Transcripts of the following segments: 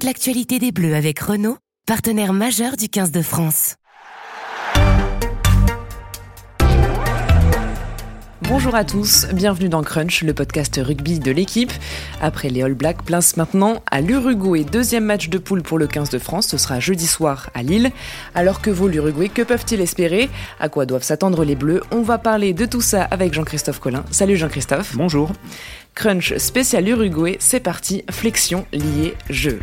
toute l'actualité des Bleus avec Renault, partenaire majeur du 15 de France. Bonjour à tous, bienvenue dans Crunch, le podcast rugby de l'équipe. Après les All Blacks, place maintenant à l'Uruguay. Deuxième match de poule pour le 15 de France, ce sera jeudi soir à Lille. Alors que vaut l'Uruguay, que peuvent-ils espérer? À quoi doivent s'attendre les Bleus? On va parler de tout ça avec Jean-Christophe Collin. Salut Jean-Christophe. Bonjour. Crunch spécial Uruguay, c'est parti, flexion liée jeu.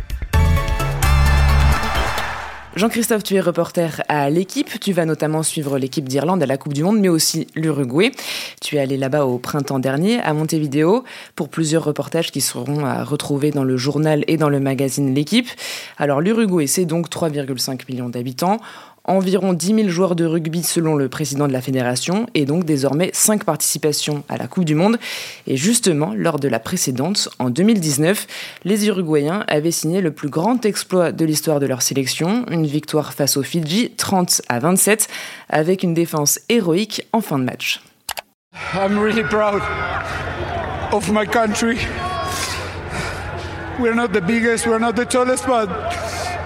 Jean-Christophe, tu es reporter à l'équipe. Tu vas notamment suivre l'équipe d'Irlande à la Coupe du Monde, mais aussi l'Uruguay. Tu es allé là-bas au printemps dernier, à Montevideo, pour plusieurs reportages qui seront à retrouver dans le journal et dans le magazine L'équipe. Alors, l'Uruguay, c'est donc 3,5 millions d'habitants environ 10 000 joueurs de rugby selon le président de la fédération et donc désormais 5 participations à la Coupe du Monde. Et justement, lors de la précédente, en 2019, les Uruguayens avaient signé le plus grand exploit de l'histoire de leur sélection, une victoire face aux Fidji 30 à 27 avec une défense héroïque en fin de match. I'm really proud of my country. We're not the biggest, we're not the tallest, but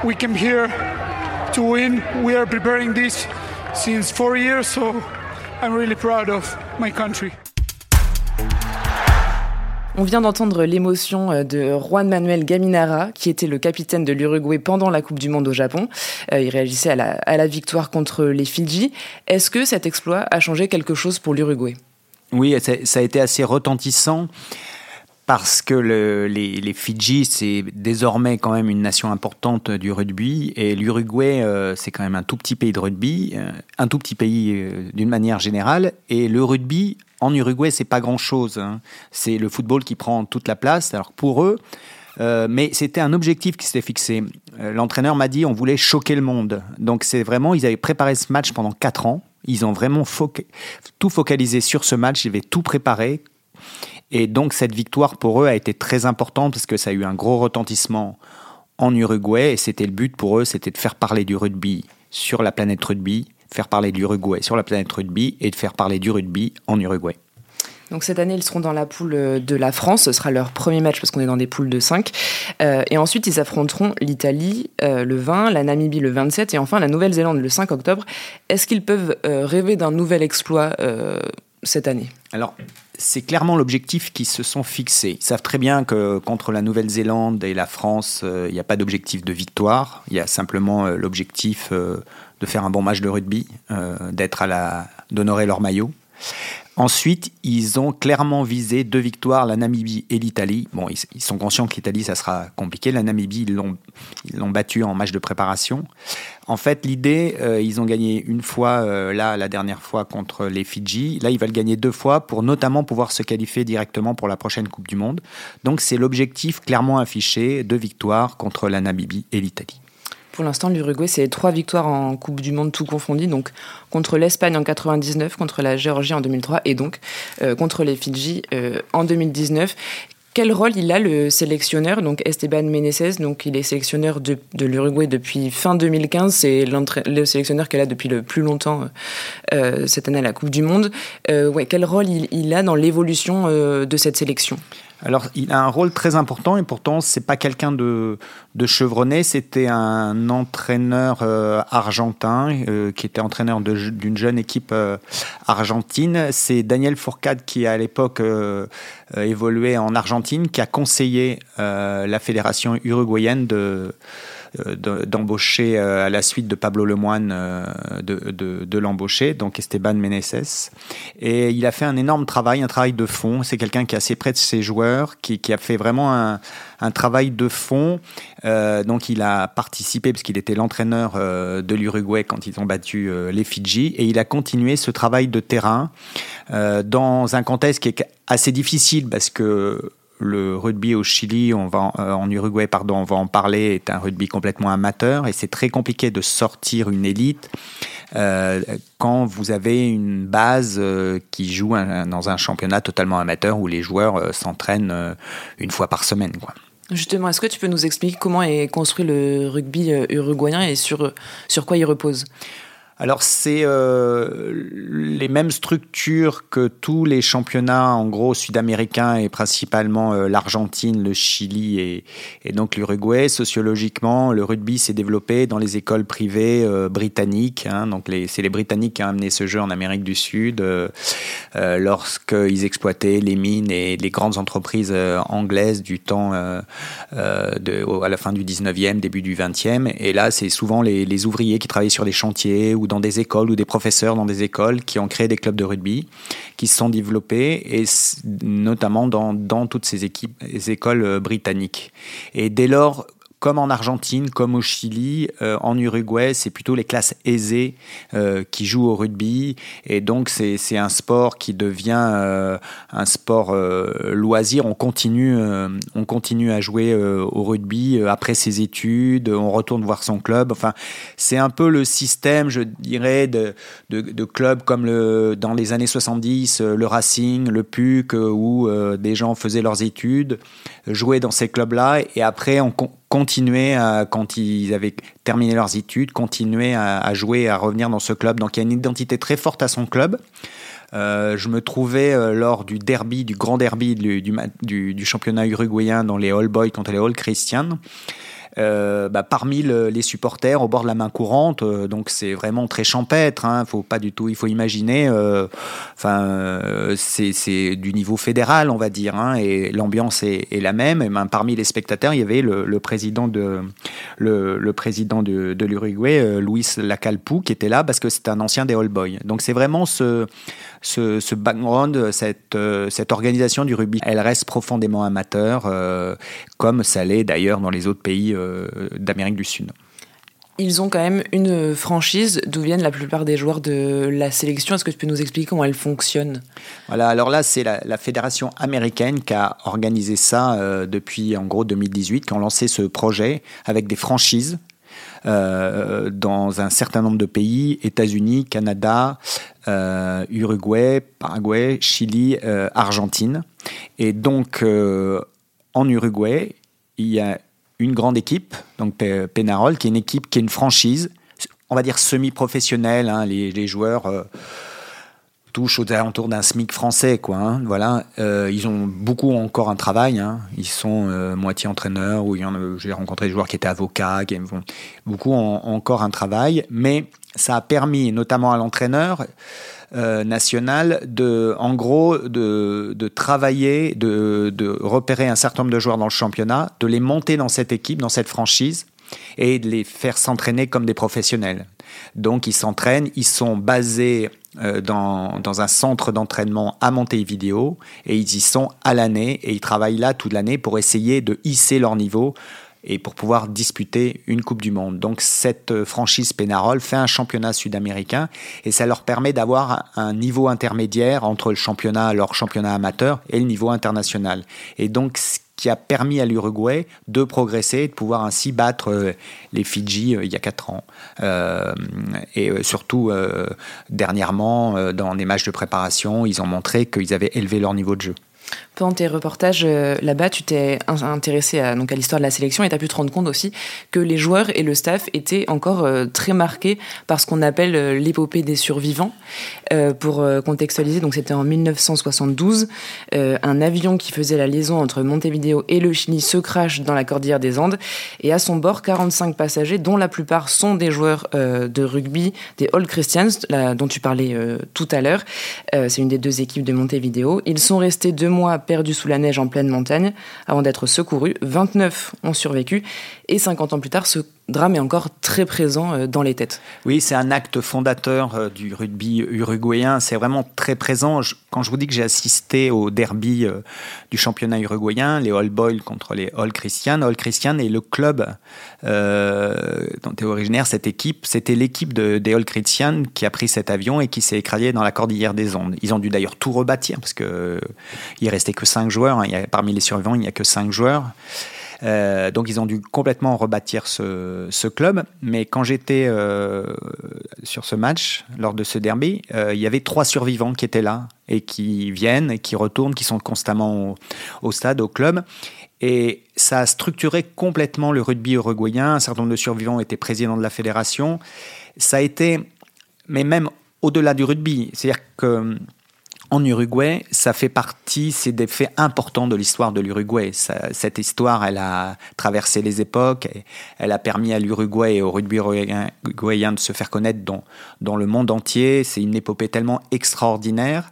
we came here to win. We are preparing this since four years, so I'm really proud of my country. On vient d'entendre l'émotion euh, de Juan Manuel Gaminara, qui était le capitaine de l'Uruguay pendant la Coupe du Monde au Japon. Euh, il réagissait à la, à la victoire contre les Fidji. Est-ce que cet exploit a changé quelque chose pour l'Uruguay? Oui, ça a été assez retentissant parce que le, les, Fidji, c'est désormais quand même une nation importante du rugby, et l'Uruguay, euh, c'est quand même un tout petit pays de rugby, euh, un tout petit pays euh, d'une manière générale, et le rugby en Uruguay, c'est pas grand-chose. Hein. C'est le football qui prend toute la place. Alors pour eux, mais c'était un objectif qui s'était fixé. L'entraîneur m'a dit on voulait choquer le monde. Donc c'est vraiment, ils avaient préparé ce match pendant quatre ans. Ils ont vraiment tout focalisé sur ce match. Ils avaient tout préparé et donc cette victoire pour eux a été très importante parce que ça a eu un gros retentissement en Uruguay et c'était le but pour eux, c'était de faire parler du rugby sur la planète rugby, faire parler du Uruguay sur la planète rugby et de faire parler du rugby en Uruguay. Donc cette année, ils seront dans la poule euh, de la France. Ce sera leur premier match parce qu'on est dans des poules de 5. Euh, et ensuite, ils affronteront l'Italie euh, le 20, la Namibie le 27 et enfin la Nouvelle-Zélande le 5 octobre. Est-ce qu'ils peuvent rêver d'un nouvel exploit cette année Alors, c'est clairement l'objectif qu'ils se sont fixés. Ils savent très bien que contre la Nouvelle-Zélande et la France, euh, il n'y a pas d'objectif de victoire. Il y a simplement euh, l'objectif euh, de faire un bon match de rugby, d'être à la, d'honorer leur maillot. Ensuite, ils ont clairement visé deux victoires, la Namibie et l'Italie. Bon, ils, sont conscients que l'Italie, ça sera compliqué. La Namibie, ils l'ont, ils l'ont battu en match de préparation. En fait, l'idée, euh, ils ont gagné une fois, euh, là, la dernière fois contre les Fidji. Là, ils veulent gagner deux fois pour notamment pouvoir se qualifier directement pour la prochaine Coupe du Monde. Donc, c'est l'objectif clairement affiché, deux victoires contre la Namibie et l'Italie. Pour l'instant, l'Uruguay, c'est trois victoires en Coupe du Monde tout confondu, donc contre l'Espagne en 99, contre la Géorgie en 2003 et donc euh, contre les Fidji euh, en 2019. Quel rôle il a le sélectionneur, donc Esteban Meneses, donc il est sélectionneur de, l'Uruguay depuis fin 2015, c'est le sélectionneur qu'elle a depuis le plus longtemps euh, cette année à la Coupe du Monde. quel rôle il a dans l'évolution de cette sélection? Alors, il a un rôle très important et pourtant, c'est pas quelqu'un de, de chevronné. C'était un entraîneur euh, argentin euh, qui était entraîneur d'une jeune équipe euh, argentine. C'est Daniel Fourcade qui, à l'époque, évoluait en Argentine, qui a conseillé la fédération uruguayenne de d'embaucher euh, à la suite de Pablo Lemoine euh, de, de, l'embaucher, donc Esteban Meneses. Et il a fait un énorme travail, un travail de fond. C'est quelqu'un qui est assez près de ses joueurs, qui, qui a fait vraiment un, un travail de fond. Euh, donc il a participé, parce qu'il était l'entraîneur euh, de l'Uruguay quand ils ont battu euh, les Fidji, et il a continué ce travail de terrain dans un contexte qui est assez difficile parce que le rugby au Chili, on va euh, en Uruguay, pardon, on va en parler, est un rugby complètement amateur et c'est très compliqué de sortir une élite euh, quand vous avez une base euh, qui joue dans un championnat totalement amateur où les joueurs s'entraînent une fois par semaine. Justement, est-ce que tu peux nous expliquer comment est construit le rugby uruguayen et sur, sur quoi il repose? Alors c'est euh, les mêmes structures que tous les championnats en gros sud-américains et principalement euh, l'Argentine, le Chili et, donc l'Uruguay. Sociologiquement, le rugby s'est développé dans les écoles privées euh, britanniques. Hein, donc c'est les Britanniques qui ont amené ce jeu en Amérique du Sud lorsqu'ils exploitaient les mines et les grandes entreprises anglaises du temps à la fin du 19e, début du 20e. Et là, c'est souvent les, les ouvriers qui travaillaient sur des chantiers ou dans des écoles ou des professeurs dans des écoles qui ont créé des clubs de rugby, qui se sont développés, et notamment dans, dans toutes ces équipes, les écoles euh, britanniques. Et dès lors, comme en Argentine, comme au Chili, euh, en Uruguay, c'est plutôt les classes aisées euh, qui jouent au rugby. Et donc, c'est un sport qui devient euh, un sport loisir. On continue, on continue à jouer au rugby après ses études, on retourne voir son club. Enfin, c'est un peu le système, je dirais, de, de, de clubs comme le, dans les années 70, le Racing, le PUC, où des gens faisaient leurs études, jouaient dans ces clubs-là, et après, on continuer, à, quand ils avaient terminé leurs études, continuer à, jouer, à revenir dans ce club. Donc il y a une identité très forte à son club. Euh, je me trouvais euh, lors du derby, du grand derby du, du, du championnat uruguayen dans les All Boys contre les All Christians. Euh, bah, parmi les supporters au bord de la main courante. Euh, donc c'est vraiment très champêtre. Hein, faut pas du tout. Il faut imaginer. Euh, enfin, c'est du niveau fédéral, on va dire, hein, et l'ambiance est, la même. Et ben, parmi les spectateurs, il y avait le, président de le, président de, l'Uruguay, Luis Lacalpu, qui était là parce que c'est un ancien des All Boys. Donc c'est vraiment ce ce, background, cette, cette organisation du rugby, elle reste profondément amateur, comme ça l'est d'ailleurs dans les autres pays d'Amérique du Sud. Ils ont quand même une franchise d'où viennent la plupart des joueurs de la sélection. Est-ce que tu peux nous expliquer comment elle fonctionne? Voilà, alors là, c'est la, fédération américaine qui a organisé ça depuis en gros 2018, qui ont lancé ce projet avec des franchises euh, dans un certain nombre de pays, États-Unis, Canada, euh, Uruguay, Paraguay, Chili, euh, Argentine. Et donc, en Uruguay, il y a une grande équipe, donc Penarol, qui est une équipe qui est une franchise, on va dire semi-professionnelle. Hein, les, joueurs touche aux alentours d'un SMIC français, quoi. Hein, voilà, euh, ils ont beaucoup encore un travail. Hein. Ils sont euh, moitié entraîneurs j'ai rencontré des joueurs qui étaient avocats, qui ont beaucoup encore un travail, mais ça a permis, notamment à l'entraîneur euh, national, de, en gros, de, de travailler, de, de repérer un certain nombre de joueurs dans le championnat, de les monter dans cette équipe, dans cette franchise, et de les faire s'entraîner comme des professionnels. Donc ils s'entraînent, ils sont basés euh, dans, dans, un centre d'entraînement à Montevideo et ils y sont à l'année et ils travaillent là toute l'année pour essayer de hisser leur niveau et pour pouvoir disputer une Coupe du Monde. Donc cette franchise Pénarol fait un championnat sud-américain et ça leur permet d'avoir un niveau intermédiaire entre le championnat, leur championnat amateur et le niveau international. Et donc qui a permis à l'Uruguay de progresser et de pouvoir ainsi battre euh, les Fidji euh, il y a quatre ans. Euh, et surtout, dernièrement, dans des matchs de préparation, ils ont montré qu'ils avaient élevé leur niveau de jeu. Pendant tes reportages euh, là-bas, tu t'es intéressé à, à l'histoire de la sélection et tu as pu te rendre compte aussi que les joueurs et le staff étaient encore euh, très marqués par ce qu'on appelle euh, l'épopée des survivants. pour contextualiser, c'était en 1972, un avion qui faisait la liaison entre Montevideo et le Chili se crache dans la cordillère des Andes et à son bord 45 passagers dont la plupart sont des joueurs de rugby des All Christians dont tu parlais tout à l'heure. C'est une des deux équipes de Montevideo. Ils sont restés deux mois perdus sous la neige en pleine montagne avant d'être secourus. 29 ont survécu et 50 ans plus tard, ce drame est encore très présent euh, dans les têtes. Oui, c'est un acte fondateur euh, du rugby uruguayen. C'est vraiment très présent. Quand je vous dis que j'ai assisté au derby euh, du championnat uruguayen, les All Boys contre les All Christian, All Christian est le club dont est originaire cette équipe. C'était l'équipe de, des All Christian qui a pris cet avion et qui s'est écrasé dans la cordillère des Andes. Ils ont dû d'ailleurs tout rebâtir parce que il restait que cinq joueurs. Hein. Parmi les survivants, il n'y a que cinq joueurs. Euh, donc ils ont dû complètement rebâtir ce, club. Mais quand j'étais euh, sur ce match, lors de ce derby, euh, il y avait trois survivants qui étaient là et qui viennent et qui retournent, qui sont constamment au, stade, au club. Et ça a structuré complètement le rugby uruguayen. Un certain nombre de survivants étaient présidents de la fédération. Ça a été mais même au-delà du rugby. C'est-à-dire que en Uruguay, ça fait partie, c'est des faits importants de l'histoire de l'Uruguay. Cette histoire, elle a traversé les époques, elle a permis à l'Uruguay et au rugby uruguayen de se faire connaître dans, dans le monde entier. C'est une épopée tellement extraordinaire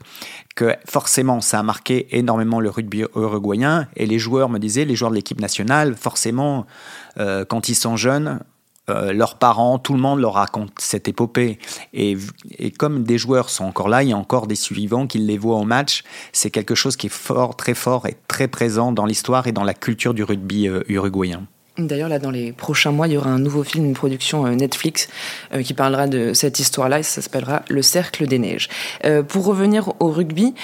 que forcément, ça a marqué énormément le rugby uruguayen. Et les joueurs me disaient, les joueurs de l'équipe nationale, forcément, euh, quand ils sont jeunes, euh, leurs parents, tout le monde leur raconte cette épopée. Et, comme des joueurs sont encore là, il y a encore des suivants qui les voient au match. C'est quelque chose qui est fort, très fort et très présent dans l'histoire et dans la culture du rugby euh, uruguayen. D'ailleurs, là, dans les prochains mois, il y aura un nouveau film, une production euh, Netflix qui parlera de cette histoire-là et ça s'appellera Le Cercle des Neiges. pour revenir au rugby,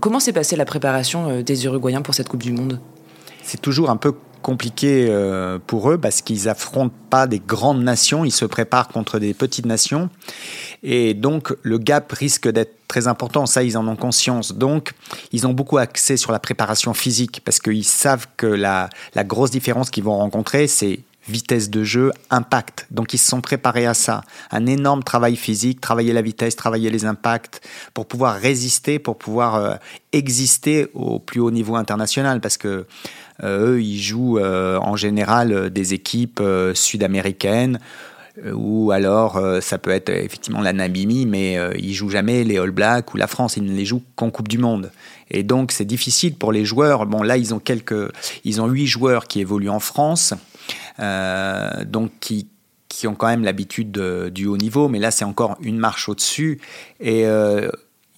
comment s'est passée la préparation des Uruguayens pour cette Coupe du Monde? C'est toujours un peu compliqué euh, pour eux parce qu'ils affrontent pas des grandes nations, ils se préparent contre des petites nations. Et donc, le gap risque d'être très important. Ça, ils en ont conscience. Donc, ils ont beaucoup axé sur la préparation physique parce qu'ils savent que la, la grosse différence qu'ils vont rencontrer, c'est vitesse de jeu, impact. Donc ils se sont préparés à ça. Un énorme travail physique, travailler la vitesse, travailler les impacts pour pouvoir résister, pour pouvoir euh, exister au plus haut niveau international. Parce que eux, ils jouent euh, en général euh, des équipes sud-américaines ou alors ça peut être effectivement la Namibie, mais ils jouent jamais les All Blacks ou la France, ils ne les jouent qu'en Coupe du Monde. Et donc c'est difficile pour les joueurs. Bon là ils ont quelques, ils ont huit joueurs qui évoluent en France, donc qui qui ont quand même l'habitude du haut niveau, mais là c'est encore une marche au-dessus et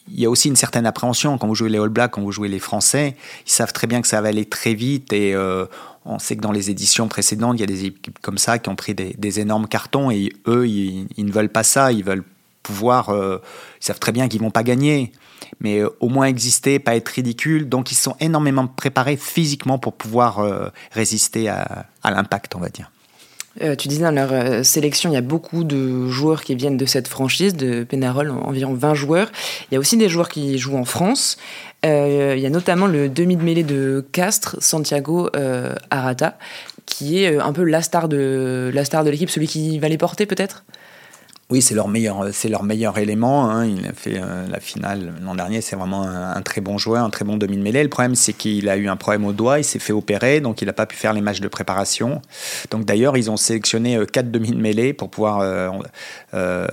il y a aussi une certaine appréhension quand vous jouez les All Blacks, quand vous jouez les Français. Ils savent très bien que ça va aller très vite et euh, on sait que dans les éditions précédentes, il y a des équipes comme ça qui ont pris des, énormes cartons et eux, ils, ne veulent pas ça. Ils veulent pouvoir. Euh, ils savent très bien qu'ils vont pas gagner, mais euh, au moins exister, pas être ridicule. Donc ils sont énormément préparés physiquement pour pouvoir résister à l'impact, on va dire. Euh, tu disais dans leur euh, sélection, il y a beaucoup de joueurs qui viennent de cette franchise, de Penarol, environ 20 joueurs. Il y a aussi des joueurs qui jouent en France. Euh, il y a notamment le demi de mêlée de Castres, Santiago Arata, qui est un peu la star de la star de l'équipe, celui qui va les porter peut-être? Oui, c'est leur meilleur, c'est leur meilleur élément. Hein. Il a fait euh, la finale l'an dernier. C'est vraiment un, très bon joueur, un très bon demi de mêlée. Le problème, c'est qu'il a eu un problème au doigt. Il s'est fait opérer, donc il n'a pas pu faire les matchs de préparation. Donc d'ailleurs, ils ont sélectionné euh, quatre demi de mêlée pour pouvoir, euh,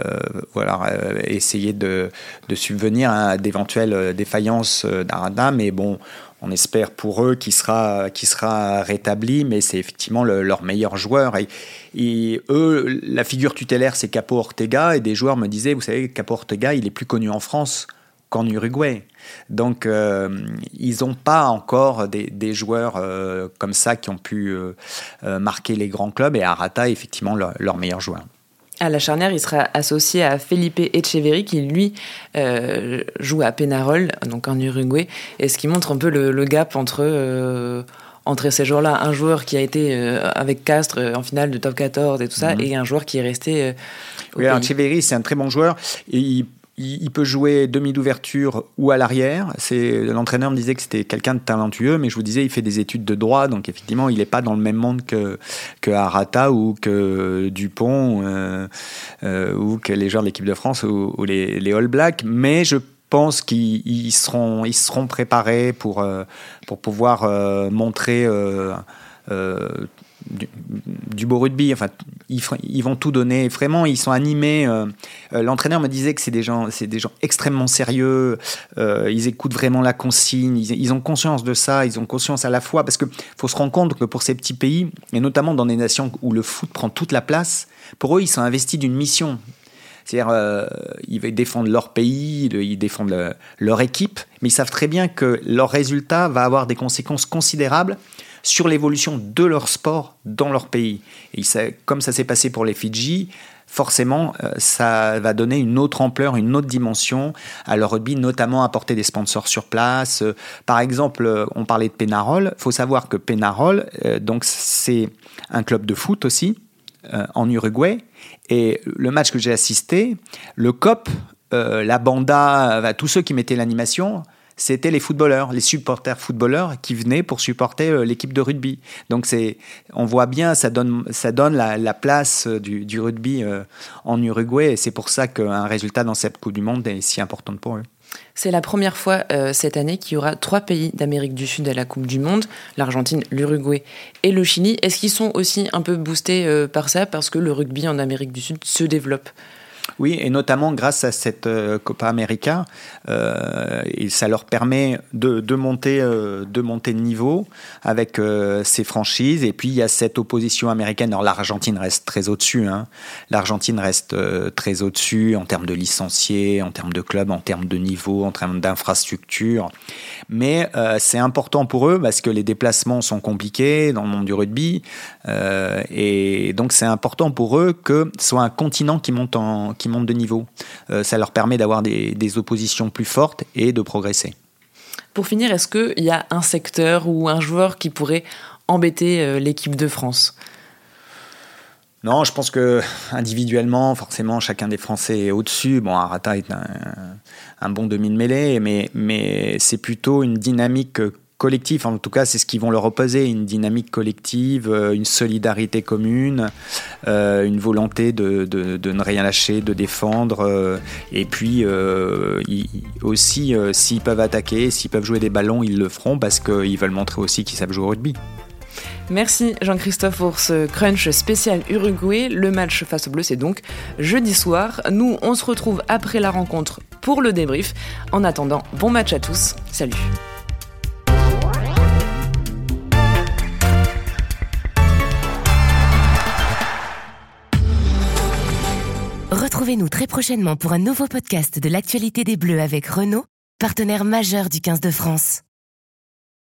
voilà, essayer de, de subvenir à d'éventuelles défaillances d'Arada. Mais bon, on espère pour eux qu'il sera, sera rétabli, mais c'est effectivement leur meilleur joueur. Et, eux, la figure tutélaire, c'est Capo Ortega, et des joueurs me disaient, vous savez, Capo Ortega, il est plus connu en France qu'en Uruguay. Donc, euh, ils n'ont pas encore des, joueurs euh, comme ça qui ont pu euh, marquer les grands clubs, et Arata est effectivement leur meilleur joueur. À la charnière, il sera associé à Felipe Echeverri, qui lui euh, joue à Penarol, donc en Uruguay, et ce qui montre un peu le, gap entre, euh, entre ces joueurs-là. Un joueur qui a été euh, avec Castres en finale de top 14 et tout ça, mhm. et un joueur qui est resté. oui, Echeverri, c'est un très bon joueur. Et il il, peut jouer demi d'ouverture ou à l'arrière. C'est l'entraîneur me disait que c'était quelqu'un de talentueux, mais je vous disais il fait des études de droit, donc effectivement il n'est pas dans le même monde que que Arata ou que Dupont euh, euh, ou que les joueurs de l'équipe de France ou, les, les, All Blacks. Mais je pense qu'ils seront ils seront préparés pour euh, pour pouvoir montrer du, beau rugby. Enfin, ils, vont tout donner. Vraiment, ils sont animés. Euh, euh, l'entraîneur me disait que c'est des gens, c'est des gens extrêmement sérieux. Euh, ils écoutent vraiment la consigne. Ils, ont conscience de ça. Ils ont conscience à la fois parce que faut se rendre compte que pour ces petits pays et notamment dans des nations où le foot prend toute la place, pour eux, ils sont investis d'une mission. C'est-à-dire, ils défendre leur pays, ils défendent leur équipe, mais ils savent très bien que leur résultat va avoir des conséquences considérables sur l'évolution de leur sport dans leur pays. Et comme ça s'est passé pour les Fidji, forcément, euh, ça va donner une autre ampleur, une autre dimension à leur rugby, notamment apporter des sponsors sur place. Euh, par exemple, euh, on parlait de Penarol. Il faut savoir que Penarol, donc c'est un club de foot aussi en Uruguay. Et le match que j'ai assisté, le COP, la banda, tous ceux qui mettaient l'animation, c'était les footballeurs, les supporters footballeurs qui venaient pour supporter euh, l'équipe de rugby. Donc c'est, on voit bien, ça donne, ça donne la, place du, du rugby en Uruguay et c'est pour ça qu'un résultat dans cette Coupe du Monde est si important pour eux. C'est la première fois euh, cette année qu'il y aura trois pays d'Amérique du Sud à la Coupe du Monde, l'Argentine, l'Uruguay et le Chili. Est-ce qu'ils sont aussi un peu boostés euh, par ça? Parce que le rugby en Amérique du Sud se développe oui, et notamment grâce à cette euh, Copa América, euh, ça leur permet de, monter, euh, de monter de niveau avec ces franchises. Et puis il y a cette opposition américaine. Alors l'Argentine reste très au-dessus. Hein. L'Argentine reste très au-dessus en termes de licenciés, en termes de clubs, en termes de niveau, en termes d'infrastructure. Mais c'est important pour eux parce que les déplacements sont compliqués dans le monde du rugby. et donc c'est important pour eux que ce soit un continent qui monte en qui montent de niveau. Euh, ça leur permet d'avoir des, oppositions plus fortes et de progresser. Pour finir, est-ce qu'il y a un secteur ou un joueur qui pourrait embêter euh, l'équipe de France? Non, je pense que individuellement, forcément, chacun des Français est au-dessus. Bon, Arata est un, un bon demi de mêlée, mais, mais c'est plutôt une dynamique collectif. En tout cas, c'est ce qu'ils vont leur opposer une dynamique collective, euh, une solidarité commune, euh, une volonté de, ne rien lâcher, de défendre. Euh, et puis aussi, s'ils peuvent attaquer, s'ils peuvent jouer des ballons, ils le feront parce qu'ils veulent montrer aussi qu'ils savent jouer au rugby. Merci Jean-Christophe pour ce crunch spécial Uruguay. Le match face au bleu, c'est donc jeudi soir. Nous, on se retrouve après la rencontre pour le débrief. En attendant, bon match à tous. Salut. Retrouvez-nous très prochainement pour un nouveau podcast de l'actualité des Bleus avec Renault, partenaire majeur du 15 de France.